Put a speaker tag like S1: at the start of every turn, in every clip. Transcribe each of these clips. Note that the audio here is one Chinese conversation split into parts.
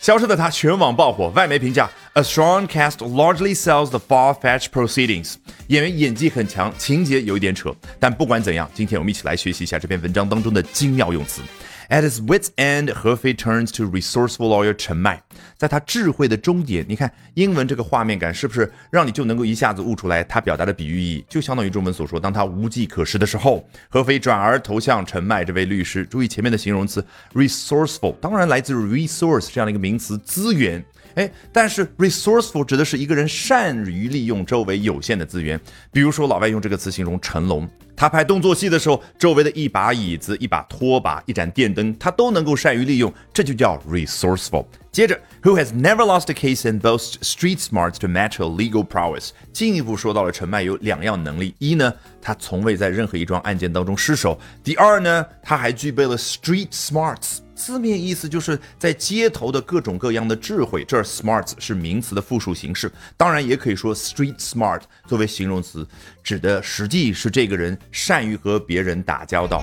S1: 消失的他全网爆火，外媒评价：A strong cast largely sells the far-fetched proceedings。演员演技很强，情节有一点扯，但不管怎样，今天我们一起来学习一下这篇文章当中的精妙用词。At his wits' end, 何飞 turns to resourceful lawyer 陈麦。在他智慧的终点，你看英文这个画面感是不是让你就能够一下子悟出来他表达的比喻意义？就相当于中文所说，当他无计可施的时候，何非转而投向陈迈这位律师。注意前面的形容词 resourceful，当然来自 resource 这样的一个名词，资源。哎，但是 resourceful 指的是一个人善于利用周围有限的资源。比如说，老外用这个词形容成龙。他拍动作戏的时候，周围的一把椅子、一把拖把、一盏电灯，他都能够善于利用，这就叫 resourceful。接着，Who has never lost a case and boasts street smarts to match legal prowess？进一步说到了陈麦有两样能力：一呢，他从未在任何一桩案件当中失手；第二呢，他还具备了 street smarts。字面意思就是在街头的各种各样的智慧，这儿 smarts 是名词的复数形式，当然也可以说 street smart 作为形容词，指的实际是这个人善于和别人打交道。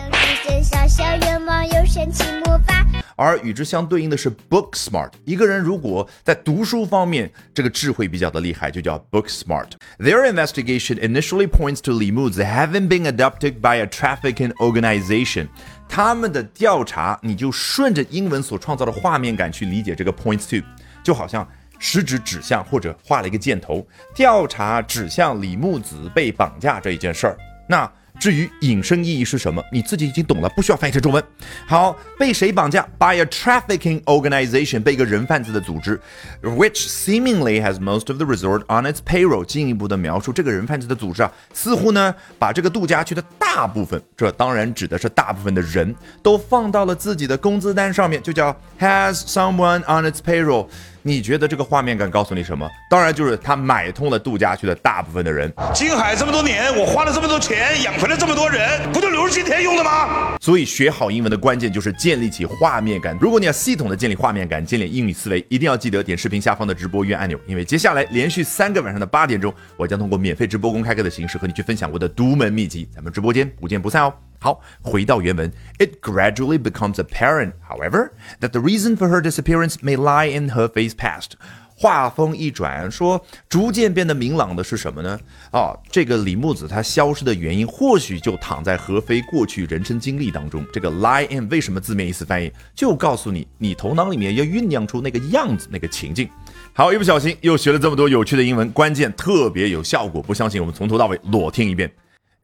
S1: 而与之相对应的是 book smart。一个人如果在读书方面这个智慧比较的厉害，就叫 book smart。Their investigation initially points to Li Mu's having been adopted by a trafficking organization。他们的调查，你就顺着英文所创造的画面感去理解这个 point to，就好像食指指向或者画了一个箭头，调查指向李木子被绑架这一件事儿。那。至于引申意义是什么，你自己已经懂了，不需要翻译成中文。好，被谁绑架？By a trafficking organization，被一个人贩子的组织，which seemingly has most of the resort on its payroll。进一步的描述，这个人贩子的组织啊，似乎呢把这个度假区的大部分，这当然指的是大部分的人都放到了自己的工资单上面，就叫 has someone on its payroll。你觉得这个画面感告诉你什么？当然就是他买通了度假区的大部分的人。
S2: 金海这么多年，我花了这么多钱养肥了这么多人，不就留着今天用的吗？
S1: 所以学好英文的关键就是建立起画面感。如果你要系统的建立画面感，建立英语思维，一定要记得点视频下方的直播约按钮，因为接下来连续三个晚上的八点钟，我将通过免费直播公开课的形式和你去分享我的独门秘籍。咱们直播间不见不散哦。好，回到原文，It gradually becomes apparent, however, that the reason for her disappearance may lie in her face past。话锋一转，说逐渐变得明朗的是什么呢？啊，这个李木子她消失的原因，或许就躺在何非过去人生经历当中。这个 lie in 为什么字面意思翻译，就告诉你，你头脑里面要酝酿出那个样子，那个情境。好，一不小心又学了这么多有趣的英文，关键特别有效果，不相信我们从头到尾裸听一遍。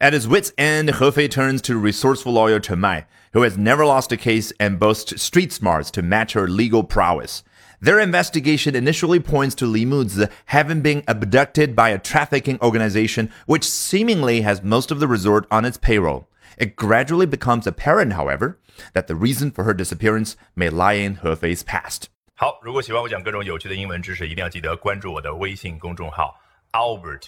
S1: At his wits' end, Hefei turns to resourceful lawyer Chen Mai, who has never lost a case and boasts street smarts to match her legal prowess. Their investigation initially points to Li Muzi having been abducted by a trafficking organization which seemingly has most of the resort on its payroll. It gradually becomes apparent, however, that the reason for her disappearance may lie in Hefei's past.
S3: 好，如果喜欢我讲各种有趣的英文知识，一定要记得关注我的微信公众号 Albert。